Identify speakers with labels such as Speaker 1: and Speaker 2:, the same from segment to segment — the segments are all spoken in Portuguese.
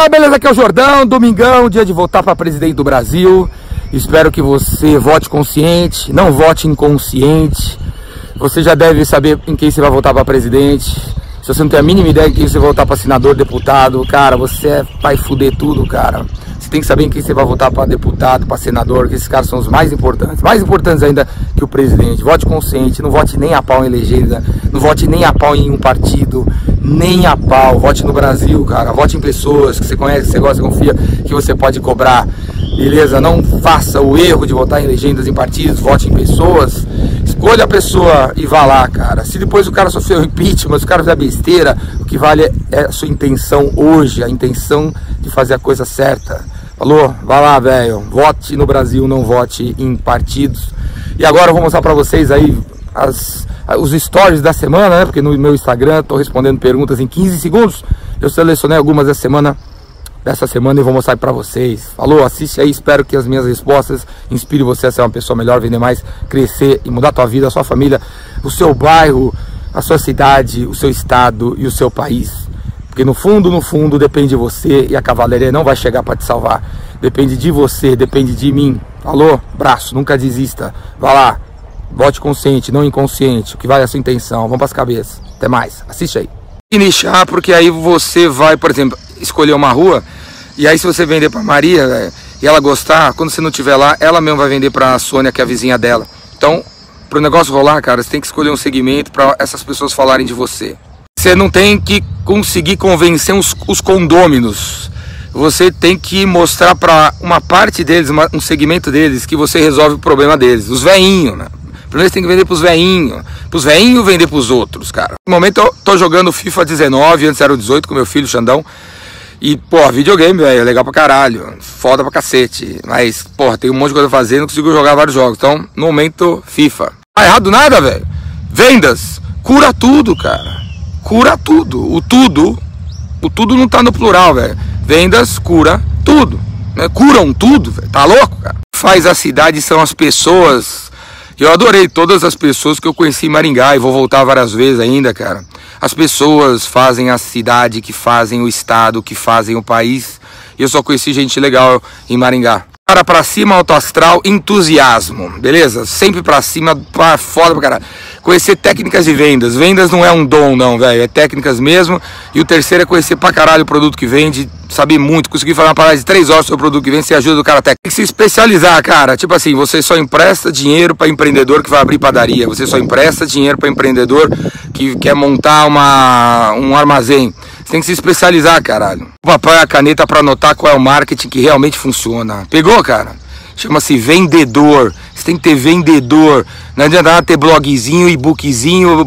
Speaker 1: Galera, beleza? Aqui é o Jordão, domingão, dia de votar para presidente do Brasil. Espero que você vote consciente, não vote inconsciente. Você já deve saber em quem você vai votar para presidente. Se você não tem a mínima ideia em quem você vai votar para senador, deputado, cara, você é, vai fuder tudo, cara. Você tem que saber em quem você vai votar para deputado, para senador, que esses caras são os mais importantes. Mais importantes ainda que o presidente. Vote consciente, não vote nem a pau em legenda, não vote nem a pau em um partido, nem a pau. Vote no Brasil, cara. Vote em pessoas que você conhece, que você gosta, confia, que você pode cobrar. Beleza? Não faça o erro de votar em legendas em partidos, vote em pessoas. Escolha a pessoa e vá lá, cara. Se depois o cara sofreu impeachment, se o cara fizer besteira, o que vale é a sua intenção hoje, a intenção de fazer a coisa certa. Falou? Vai lá, velho. Vote no Brasil, não vote em partidos. E agora eu vou mostrar para vocês aí as, os stories da semana, né? Porque no meu Instagram estou respondendo perguntas em 15 segundos. Eu selecionei algumas da semana dessa semana e vou mostrar para vocês. Falou? Assiste aí, espero que as minhas respostas inspirem você a ser uma pessoa melhor, vender mais, crescer e mudar a tua vida, a sua família, o seu bairro, a sua cidade, o seu estado e o seu país. Porque no fundo, no fundo, depende de você e a cavalaria não vai chegar para te salvar. Depende de você, depende de mim. Falou? Braço, nunca desista. Vai lá. Vote consciente, não inconsciente. O que vale é a sua intenção. Vamos para as cabeças. Até mais. Assiste aí. E nichar, porque aí você vai, por exemplo, escolher uma rua. E aí, se você vender para Maria véio, e ela gostar, quando você não estiver lá, ela mesmo vai vender para a Sônia, que é a vizinha dela. Então, para o negócio rolar, cara, você tem que escolher um segmento para essas pessoas falarem de você. Você não tem que conseguir convencer os, os condôminos. Você tem que mostrar para uma parte deles, uma, um segmento deles, que você resolve o problema deles. Os veinhos, né? Primeiro você tem que vender pros veinhos. Pros veinhos vender pros outros, cara. No momento eu tô jogando FIFA 19, antes era o 18 com meu filho, Xandão. E, pô, videogame, velho, é legal pra caralho. Foda pra cacete. Mas, pô, tem um monte de coisa a fazer, não consigo jogar vários jogos. Então, no momento, FIFA. Tá errado nada, velho. Vendas. Cura tudo, cara cura tudo. O tudo, o tudo não tá no plural, velho. Vendas cura tudo. Né? Curam tudo, velho. Tá louco, cara? Faz a cidade são as pessoas. Eu adorei todas as pessoas que eu conheci em Maringá e vou voltar várias vezes ainda, cara. As pessoas fazem a cidade, que fazem o estado, que fazem o país. E eu só conheci gente legal em Maringá. Cara pra cima, alto astral, entusiasmo, beleza? Sempre pra cima, pra foda pra caralho. Conhecer técnicas de vendas. Vendas não é um dom, não, velho. É técnicas mesmo. E o terceiro é conhecer pra caralho o produto que vende, saber muito, conseguir falar uma parada de três horas sobre o produto que vende, você ajuda o cara técnico. Tem que se especializar, cara. Tipo assim, você só empresta dinheiro para empreendedor que vai abrir padaria. Você só empresta dinheiro para empreendedor que quer montar uma, um armazém. Você tem que se especializar, caralho. O e a caneta para anotar qual é o marketing que realmente funciona. Pegou, cara? Chama-se vendedor. Você tem que ter vendedor. Não adianta nada ter blogzinho, e-bookzinho,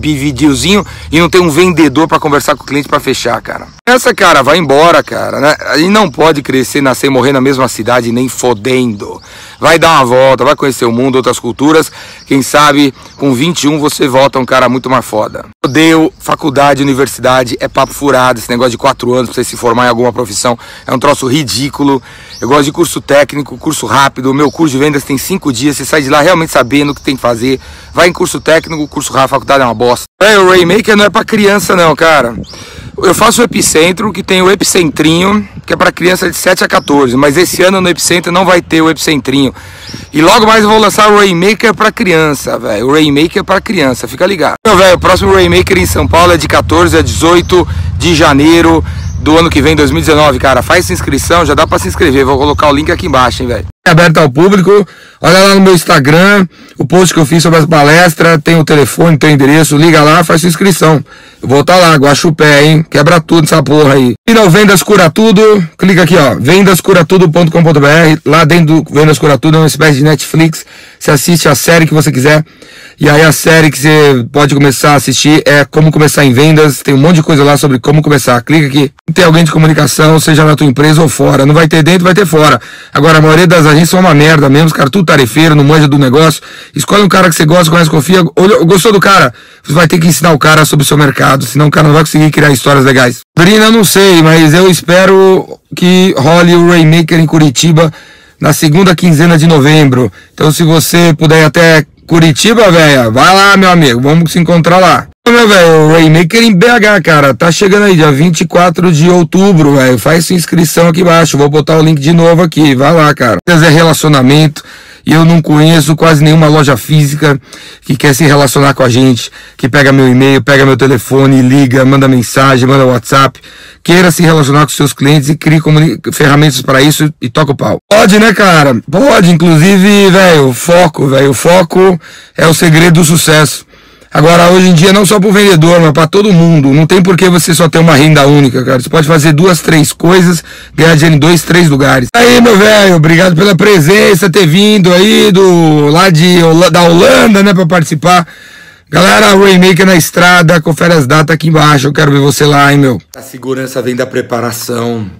Speaker 1: videozinho e não ter um vendedor para conversar com o cliente para fechar, cara. Essa, cara, vai embora, cara. Né? E não pode crescer, nascer e morrer na mesma cidade, nem fodendo. Vai dar uma volta, vai conhecer o mundo, outras culturas. Quem sabe com 21 você volta um cara muito mais foda. Odeio faculdade, universidade, é papo furado. Esse negócio de 4 anos pra você se formar em alguma profissão é um troço ridículo. Eu gosto de curso técnico, curso rápido. O meu curso de vendas tem 5 dias. Você sai de lá realmente sabendo o que tem que fazer. Vai em curso técnico, curso rápido, faculdade é uma bosta. É, o Raymaker não é pra criança, não, cara. Eu faço o Epicentro, que tem o Epicentrinho, que é para criança de 7 a 14, mas esse ano no Epicentro não vai ter o Epicentrinho. E logo mais eu vou lançar o Raymaker para criança, velho. O Raymaker para criança, fica ligado. Então, velho, o próximo Raymaker em São Paulo é de 14 a 18 de janeiro do ano que vem, 2019, cara. Faz inscrição, já dá para se inscrever. Vou colocar o link aqui embaixo, hein, velho. É aberto ao público. Olha lá no meu Instagram, o post que eu fiz sobre as palestras, tem o telefone, tem o endereço, liga lá, faz sua inscrição. Eu vou estar tá lá, Guaxupé, hein? Quebra tudo essa porra aí. E não Vendas Cura Tudo, clica aqui, ó, vendascuratudo.com.br. Lá dentro do Vendas Cura Tudo é uma espécie de Netflix. Você assiste a série que você quiser. E aí a série que você pode começar a assistir é Como Começar em Vendas. Tem um monte de coisa lá sobre como começar. Clica aqui. Tem alguém de comunicação, seja na tua empresa ou fora. Não vai ter dentro, vai ter fora. Agora, a maioria das agências são uma merda mesmo. Os caras tudo tarefeiro, não manja do negócio. Escolhe um cara que você gosta, conhece, confia. Gostou do cara? Você vai ter que ensinar o cara sobre o seu mercado. Senão o cara não vai conseguir criar histórias legais. Brina, eu não sei, mas eu espero que role o Rainmaker em Curitiba na segunda quinzena de novembro. Então, se você puder até Curitiba, velho, vai lá, meu amigo, vamos se encontrar lá. Meu velho, Rainmaker em BH, cara, tá chegando aí, dia 24 de outubro, velho. Faz sua inscrição aqui embaixo. Vou botar o link de novo aqui. Vai lá, cara. É relacionamento e eu não conheço quase nenhuma loja física que quer se relacionar com a gente, que pega meu e-mail, pega meu telefone, liga, manda mensagem, manda WhatsApp, queira se relacionar com seus clientes e crie ferramentas para isso e toca o pau. Pode, né, cara? Pode, inclusive, velho, foco, velho, foco é o segredo do sucesso. Agora, hoje em dia, não só para o vendedor, mas para todo mundo. Não tem por que você só ter uma renda única, cara. Você pode fazer duas, três coisas, ganhar dinheiro em dois, três lugares. Aí, meu velho, obrigado pela presença, ter vindo aí do lá de da Holanda, né, para participar. Galera, Rainmaker na estrada, confere as datas aqui embaixo. Eu quero ver você lá, hein, meu. A segurança vem da preparação.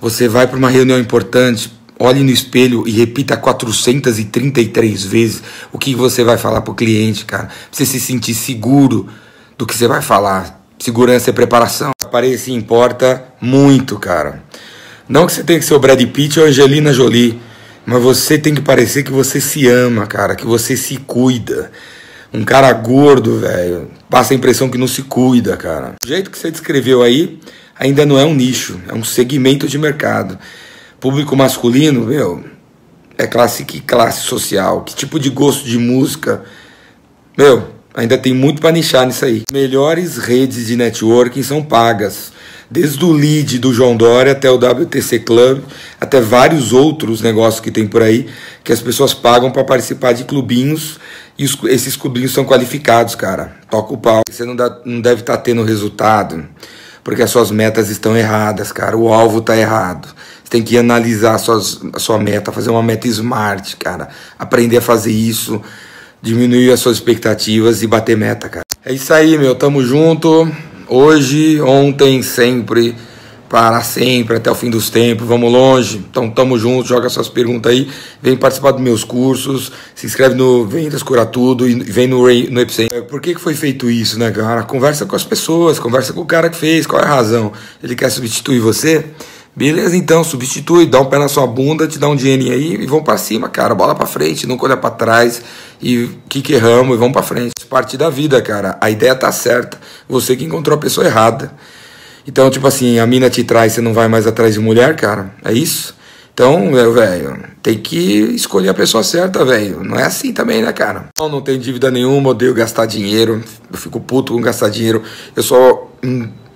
Speaker 1: Você vai para uma reunião importante, Olhe no espelho e repita 433 vezes o que você vai falar para o cliente, cara. Pra você se sentir seguro do que você vai falar. Segurança e preparação. Aparência importa muito, cara. Não que você tenha que ser o Brad Pitt ou a Angelina Jolie, mas você tem que parecer que você se ama, cara, que você se cuida. Um cara gordo, velho, passa a impressão que não se cuida, cara. O jeito que você descreveu aí ainda não é um nicho, é um segmento de mercado. Público masculino, meu, é classe que classe social, que tipo de gosto de música. Meu, ainda tem muito para nichar nisso aí. Melhores redes de networking são pagas. Desde o lead do João Dória até o WTC Club, até vários outros negócios que tem por aí, que as pessoas pagam para participar de clubinhos e os, esses clubinhos são qualificados, cara. Toca o pau. Você não, dá, não deve estar tá tendo resultado porque as suas metas estão erradas, cara. O alvo está errado. Você tem que analisar suas, a sua meta, fazer uma meta smart, cara. Aprender a fazer isso, diminuir as suas expectativas e bater meta, cara. É isso aí, meu. Tamo junto. Hoje, ontem, sempre para sempre, até o fim dos tempos, vamos longe. Então tamo junto, joga suas perguntas aí, vem participar dos meus cursos, se inscreve no Vendas Cura Tudo e vem no, no Epicenter. Por que, que foi feito isso, né, cara? Conversa com as pessoas, conversa com o cara que fez, qual é a razão? Ele quer substituir você? Beleza, então, substitui, dá um pé na sua bunda, te dá um dinheirinho aí e vamos para cima, cara. Bola para frente, nunca olha para trás e que que erramos e vamos para frente. Parte da vida, cara. A ideia tá certa. Você que encontrou a pessoa errada. Então, tipo assim, a mina te traz, você não vai mais atrás de mulher, cara. É isso? Então, velho, tem que escolher a pessoa certa, velho. Não é assim também, né, cara? Eu não tenho dívida nenhuma, odeio gastar dinheiro. Eu fico puto com gastar dinheiro. Eu só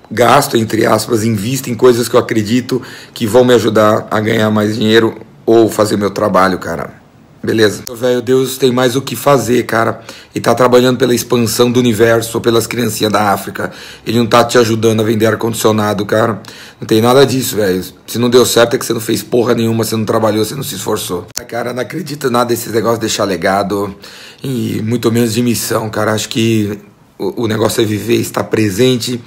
Speaker 1: gasto, entre aspas, invisto em coisas que eu acredito que vão me ajudar a ganhar mais dinheiro ou fazer meu trabalho, cara. Beleza? Velho, Deus tem mais o que fazer, cara. E tá trabalhando pela expansão do universo, pelas criancinhas da África. Ele não tá te ajudando a vender ar-condicionado, cara. Não tem nada disso, velho. Se não deu certo é que você não fez porra nenhuma, você não trabalhou, você não se esforçou. Cara, não acredito nada desses negócios de deixar legado e muito menos de missão, cara. Acho que o, o negócio é viver, estar presente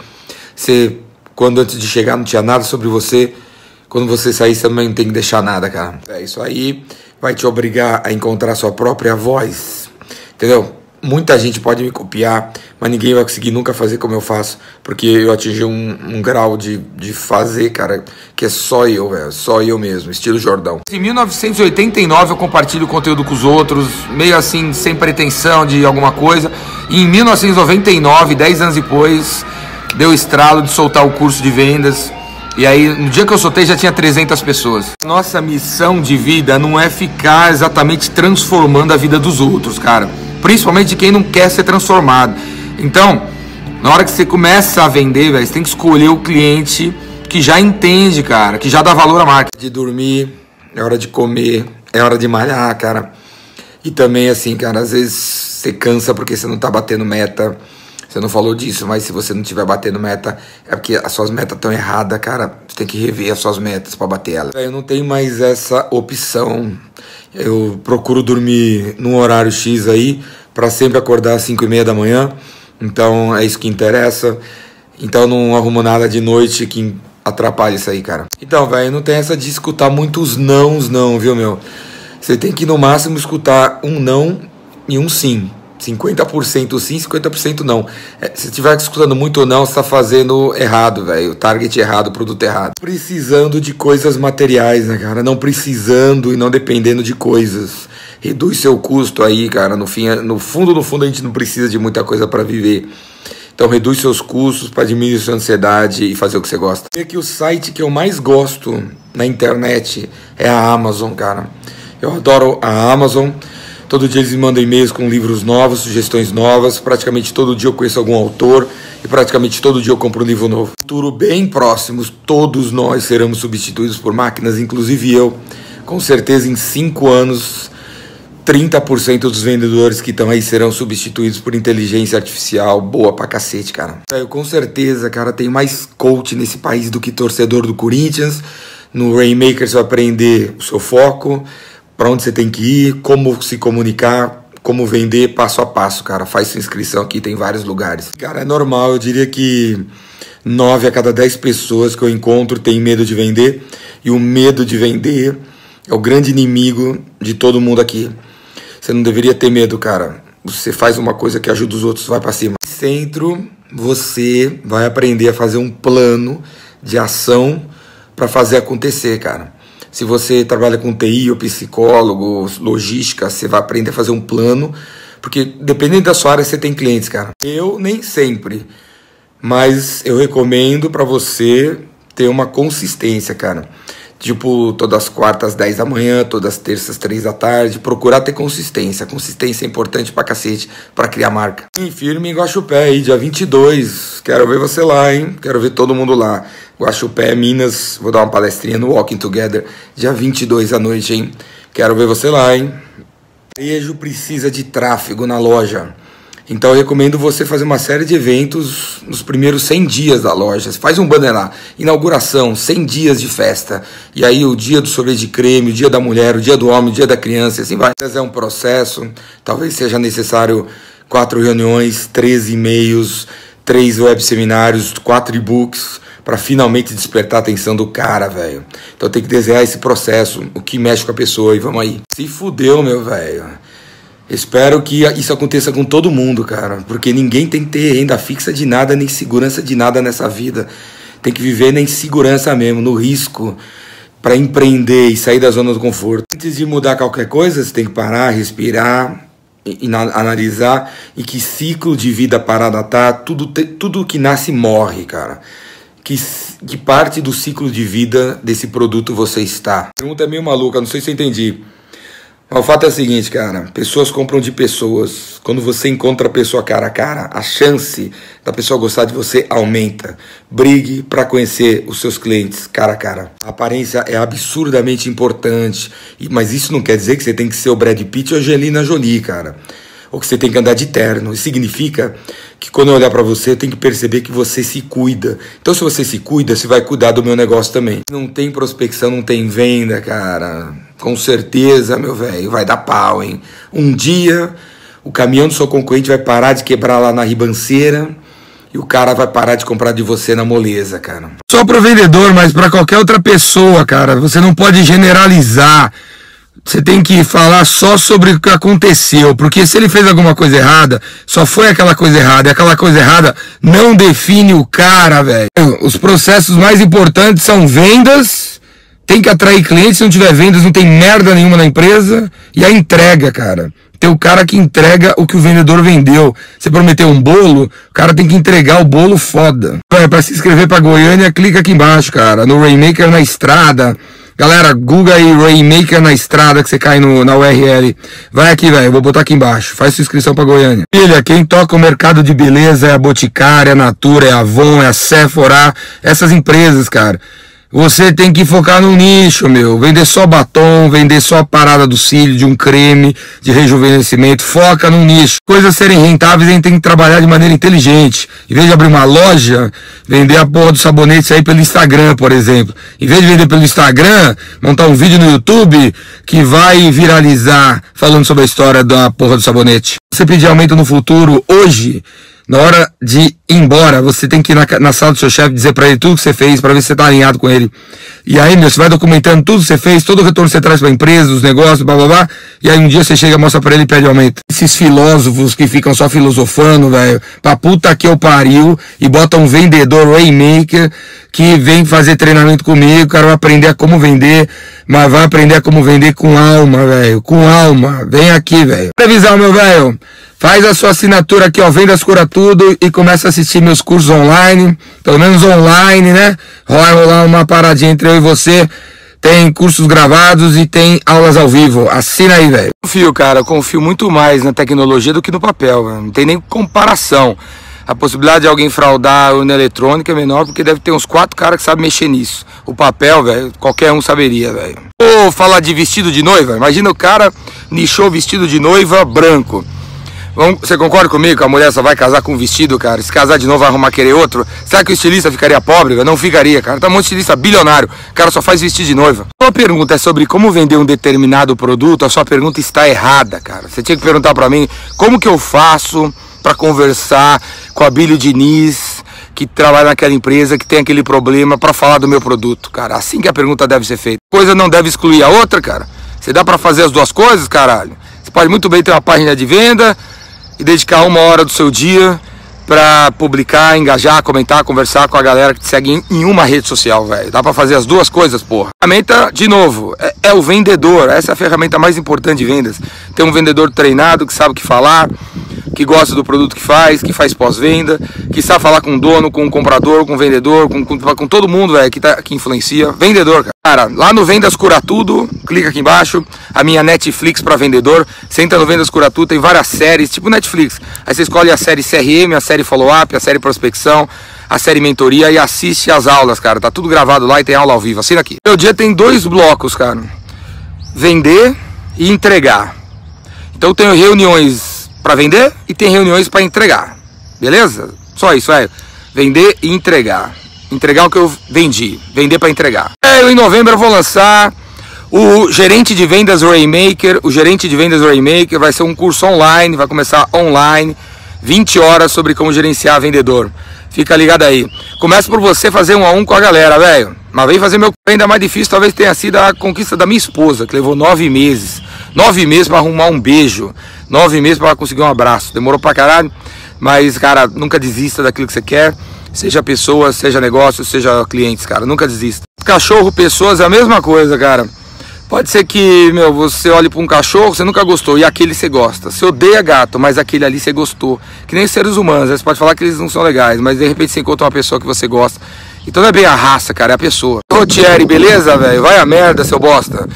Speaker 1: você, quando antes de chegar não tinha nada sobre você, quando você sair você também não tem que deixar nada, cara. É isso aí, vai te obrigar a encontrar sua própria voz, entendeu? Muita gente pode me copiar, mas ninguém vai conseguir nunca fazer como eu faço, porque eu atingi um, um grau de, de fazer, cara, que é só eu, só eu mesmo, estilo Jordão. Em 1989 eu compartilho conteúdo com os outros, meio assim, sem pretensão de alguma coisa, e em 1999, 10 anos depois, deu estralo de soltar o curso de vendas. E aí, no dia que eu soltei, já tinha 300 pessoas. Nossa missão de vida não é ficar exatamente transformando a vida dos outros, cara. Principalmente de quem não quer ser transformado. Então, na hora que você começa a vender, velho, você tem que escolher o cliente que já entende, cara, que já dá valor à marca. De dormir, é hora de comer, é hora de malhar, cara. E também, assim, cara, às vezes você cansa porque você não tá batendo meta você não falou disso, mas se você não estiver batendo meta, é porque as suas metas estão erradas, cara. Você tem que rever as suas metas para bater elas. Eu não tenho mais essa opção. Eu procuro dormir num horário X aí, para sempre acordar às 5 e meia da manhã. Então é isso que interessa. Então não arrumo nada de noite que atrapalhe isso aí, cara. Então, velho, não tem essa de escutar muitos nãos, não, viu, meu? Você tem que no máximo escutar um não e um sim. 50% sim, 50% não. É, se estiver escutando muito ou não, está fazendo errado, velho. Target errado, produto errado. Precisando de coisas materiais, né, cara? Não precisando e não dependendo de coisas. Reduz seu custo aí, cara. No, fim, no fundo, no fundo, a gente não precisa de muita coisa para viver. Então reduz seus custos para diminuir sua ansiedade e fazer o que você gosta. E que o site que eu mais gosto na internet é a Amazon, cara. Eu adoro a Amazon. Todo dia eles me mandam e-mails com livros novos, sugestões novas. Praticamente todo dia eu conheço algum autor e praticamente todo dia eu compro um livro novo. No futuro bem próximo, todos nós seremos substituídos por máquinas, inclusive eu. Com certeza em cinco anos 30% dos vendedores que estão aí serão substituídos por inteligência artificial. Boa pra cacete, cara. Eu com certeza, cara, tem mais coach nesse país do que torcedor do Corinthians. No Rainmaker você vai aprender o seu foco, para onde você tem que ir, como se comunicar, como vender passo a passo, cara. Faz sua inscrição aqui, tem vários lugares. Cara, é normal, eu diria que 9 a cada 10 pessoas que eu encontro têm medo de vender. E o medo de vender é o grande inimigo de todo mundo aqui. Você não deveria ter medo, cara. Você faz uma coisa que ajuda os outros, vai para cima. Centro, você vai aprender a fazer um plano de ação para fazer acontecer, cara. Se você trabalha com TI ou psicólogo, logística, você vai aprender a fazer um plano, porque dependendo da sua área você tem clientes, cara. Eu nem sempre, mas eu recomendo para você ter uma consistência, cara. Tipo, todas as quartas, 10 da manhã, todas as terças, 3 da tarde. Procurar ter consistência. Consistência é importante pra cacete pra criar marca. E firme em Guaxupé aí, dia 22. Quero ver você lá, hein? Quero ver todo mundo lá. Guaxupé, Minas. Vou dar uma palestrinha no Walking Together, dia 22 à noite, hein? Quero ver você lá, hein? Varejo precisa de tráfego na loja. Então eu recomendo você fazer uma série de eventos nos primeiros 100 dias da loja. Você faz um banner lá, inauguração, 100 dias de festa. E aí o dia do sorvete de creme, o dia da mulher, o dia do homem, o dia da criança, assim vai. É um processo, talvez seja necessário quatro reuniões, três e-mails, três web seminários, quatro e-books para finalmente despertar a atenção do cara, velho. Então tem que desenhar esse processo, o que mexe com a pessoa e vamos aí. Se fudeu, meu velho. Espero que isso aconteça com todo mundo, cara, porque ninguém tem que ter renda fixa de nada, nem segurança de nada nessa vida. Tem que viver na insegurança mesmo, no risco, para empreender e sair da zona do conforto. Antes de mudar qualquer coisa, você tem que parar, respirar, e, e analisar em que ciclo de vida parada tá. Tudo, tudo que nasce morre, cara. Que, que parte do ciclo de vida desse produto você está? pergunta é meio maluca, não sei se eu entendi. O fato é o seguinte, cara, pessoas compram de pessoas. Quando você encontra a pessoa cara a cara, a chance da pessoa gostar de você aumenta. Brigue para conhecer os seus clientes cara a cara. A aparência é absurdamente importante, mas isso não quer dizer que você tem que ser o Brad Pitt ou a Angelina Jolie, cara ou que você tem que andar de terno. Isso significa que quando eu olhar para você, eu tenho que perceber que você se cuida. Então, se você se cuida, você vai cuidar do meu negócio também. Não tem prospecção, não tem venda, cara. Com certeza, meu velho, vai dar pau, hein? Um dia o caminhão do seu concorrente vai parar de quebrar lá na ribanceira e o cara vai parar de comprar de você na moleza, cara. Só pro vendedor, mas para qualquer outra pessoa, cara, você não pode generalizar você tem que falar só sobre o que aconteceu, porque se ele fez alguma coisa errada, só foi aquela coisa errada, e aquela coisa errada não define o cara, velho. Os processos mais importantes são vendas, tem que atrair clientes, se não tiver vendas não tem merda nenhuma na empresa, e a entrega, cara. Tem o cara que entrega o que o vendedor vendeu. Você prometeu um bolo, o cara tem que entregar o bolo foda. Para se inscrever para Goiânia, clica aqui embaixo, cara, no Rainmaker na estrada. Galera, Google aí Rainmaker na estrada que você cai no, na URL. Vai aqui, velho. Vou botar aqui embaixo. Faz sua inscrição pra Goiânia. Filha, quem toca o mercado de beleza é a Boticária, é a Natura, é a Avon, é a Sephora. Essas empresas, cara. Você tem que focar no nicho, meu. Vender só batom, vender só a parada do cílio, de um creme, de rejuvenescimento. Foca no nicho. Coisas serem rentáveis, a gente tem que trabalhar de maneira inteligente. Em vez de abrir uma loja, vender a porra do sabonete aí pelo Instagram, por exemplo. Em vez de vender pelo Instagram, montar um vídeo no YouTube que vai viralizar falando sobre a história da porra do sabonete. Você pedir aumento no futuro hoje, na hora de ir embora, você tem que ir na, na sala do seu chefe dizer para ele tudo que você fez, para ver se você tá alinhado com ele. E aí, meu, você vai documentando tudo que você fez, todo o retorno que você traz para a empresa, os negócios, blá blá blá. E aí um dia você chega, mostra para ele e pede aumento. esses filósofos que ficam só filosofando, velho, pra puta que eu pariu e bota um vendedor Waymaker que vem fazer treinamento comigo, o cara vai aprender a como vender, mas vai aprender a como vender com alma, velho, com alma. Vem aqui, velho. Previsão, meu velho. Faz a sua assinatura aqui, ó, Vendas Cura Tudo e começa a assistir meus cursos online, pelo menos online, né? Vai rolar uma paradinha entre eu e você tem cursos gravados e tem aulas ao vivo. Assina aí, velho. Confio, cara, confio muito mais na tecnologia do que no papel, véio. não tem nem comparação. A possibilidade de alguém fraudar a urna eletrônica é menor porque deve ter uns quatro caras que sabem mexer nisso. O papel, velho, qualquer um saberia, velho. Ou falar de vestido de noiva, imagina o cara nichou vestido de noiva branco. Você concorda comigo que a mulher só vai casar com um vestido, cara? Se casar de novo vai arrumar querer outro? Será que o estilista ficaria pobre? Não ficaria, cara. Tá um monte de estilista bilionário. O cara só faz vestido de noiva. Sua pergunta é sobre como vender um determinado produto, a sua pergunta está errada, cara. Você tinha que perguntar para mim como que eu faço para conversar com a Bílio Diniz, que trabalha naquela empresa, que tem aquele problema, para falar do meu produto, cara. Assim que a pergunta deve ser feita. Coisa não deve excluir a outra, cara. Você dá para fazer as duas coisas, caralho? Você pode muito bem ter uma página de venda e dedicar uma hora do seu dia para publicar, engajar, comentar, conversar com a galera que te segue em, uma rede social, velho. Dá para fazer as duas coisas, porra. A ferramenta, de novo, é, é, o vendedor. Essa é a ferramenta mais importante de vendas. Ter um vendedor treinado que sabe o que falar, que gosta do produto que faz, que faz pós-venda, que sabe falar com o dono, com o comprador, com o vendedor, com, com, com todo mundo, velho, que, tá, que influencia. Vendedor, cara. Cara, lá no Vendas Cura Tudo, clica aqui embaixo, a minha Netflix para vendedor. Você entra no Vendas Cura Tudo, tem várias séries, tipo Netflix. Aí você escolhe a série CRM, a série Follow-up, a série Prospecção, a série Mentoria e assiste as aulas, cara. Tá tudo gravado lá e tem aula ao vivo. Assina aqui. Meu dia tem dois blocos, cara. Vender e entregar. Então eu tenho reuniões para vender e tem reuniões para entregar. Beleza? Só isso, é. Vender e entregar entregar o que eu vendi, vender para entregar. Eu, em novembro eu vou lançar o gerente de vendas Raymaker, o gerente de vendas Raymaker vai ser um curso online, vai começar online, 20 horas sobre como gerenciar vendedor. Fica ligado aí. Começa por você fazer um a um com a galera, velho. Mas vem fazer meu ainda mais difícil, talvez tenha sido a conquista da minha esposa, que levou nove meses. Nove meses para arrumar um beijo. Nove meses para conseguir um abraço. Demorou pra caralho. Mas, cara, nunca desista daquilo que você quer. Seja pessoa, seja negócio, seja clientes, cara. Nunca desista. Cachorro, pessoas é a mesma coisa, cara. Pode ser que, meu, você olhe para um cachorro, você nunca gostou, e aquele você gosta. Você odeia gato, mas aquele ali você gostou. Que nem seres humanos, você pode falar que eles não são legais, mas de repente você encontra uma pessoa que você gosta. Então não é bem a raça, cara, é a pessoa. Ô Thierry, beleza, velho? Vai a merda, seu bosta.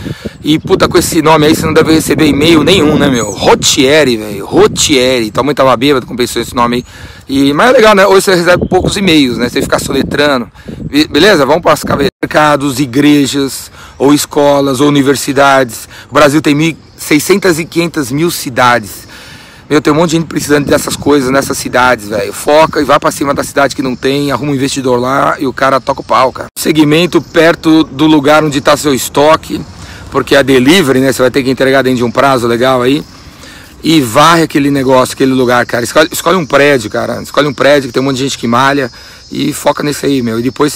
Speaker 1: E puta, com esse nome aí você não deve receber e-mail nenhum, né, meu? Rotieri, velho. Rotieri. Tua mãe tava bêbada com pensou esse nome aí. E, mas é legal, né? Hoje você recebe poucos e-mails, né? Você fica soletrando. Beleza? Vamos para os mercados, igrejas, ou escolas, ou universidades. O Brasil tem 600 e 500 mil cidades. Meu, tem um monte de gente precisando dessas coisas nessas cidades, velho. Foca e vai para cima da cidade que não tem, arruma um investidor lá e o cara toca o pau, cara. Segmento perto do lugar onde está seu estoque, porque a delivery, né? Você vai ter que entregar dentro de um prazo legal aí e varre aquele negócio, aquele lugar, cara. Escolhe, escolhe um prédio, cara. Escolhe um prédio que tem um monte de gente que malha e foca nesse aí, meu. E depois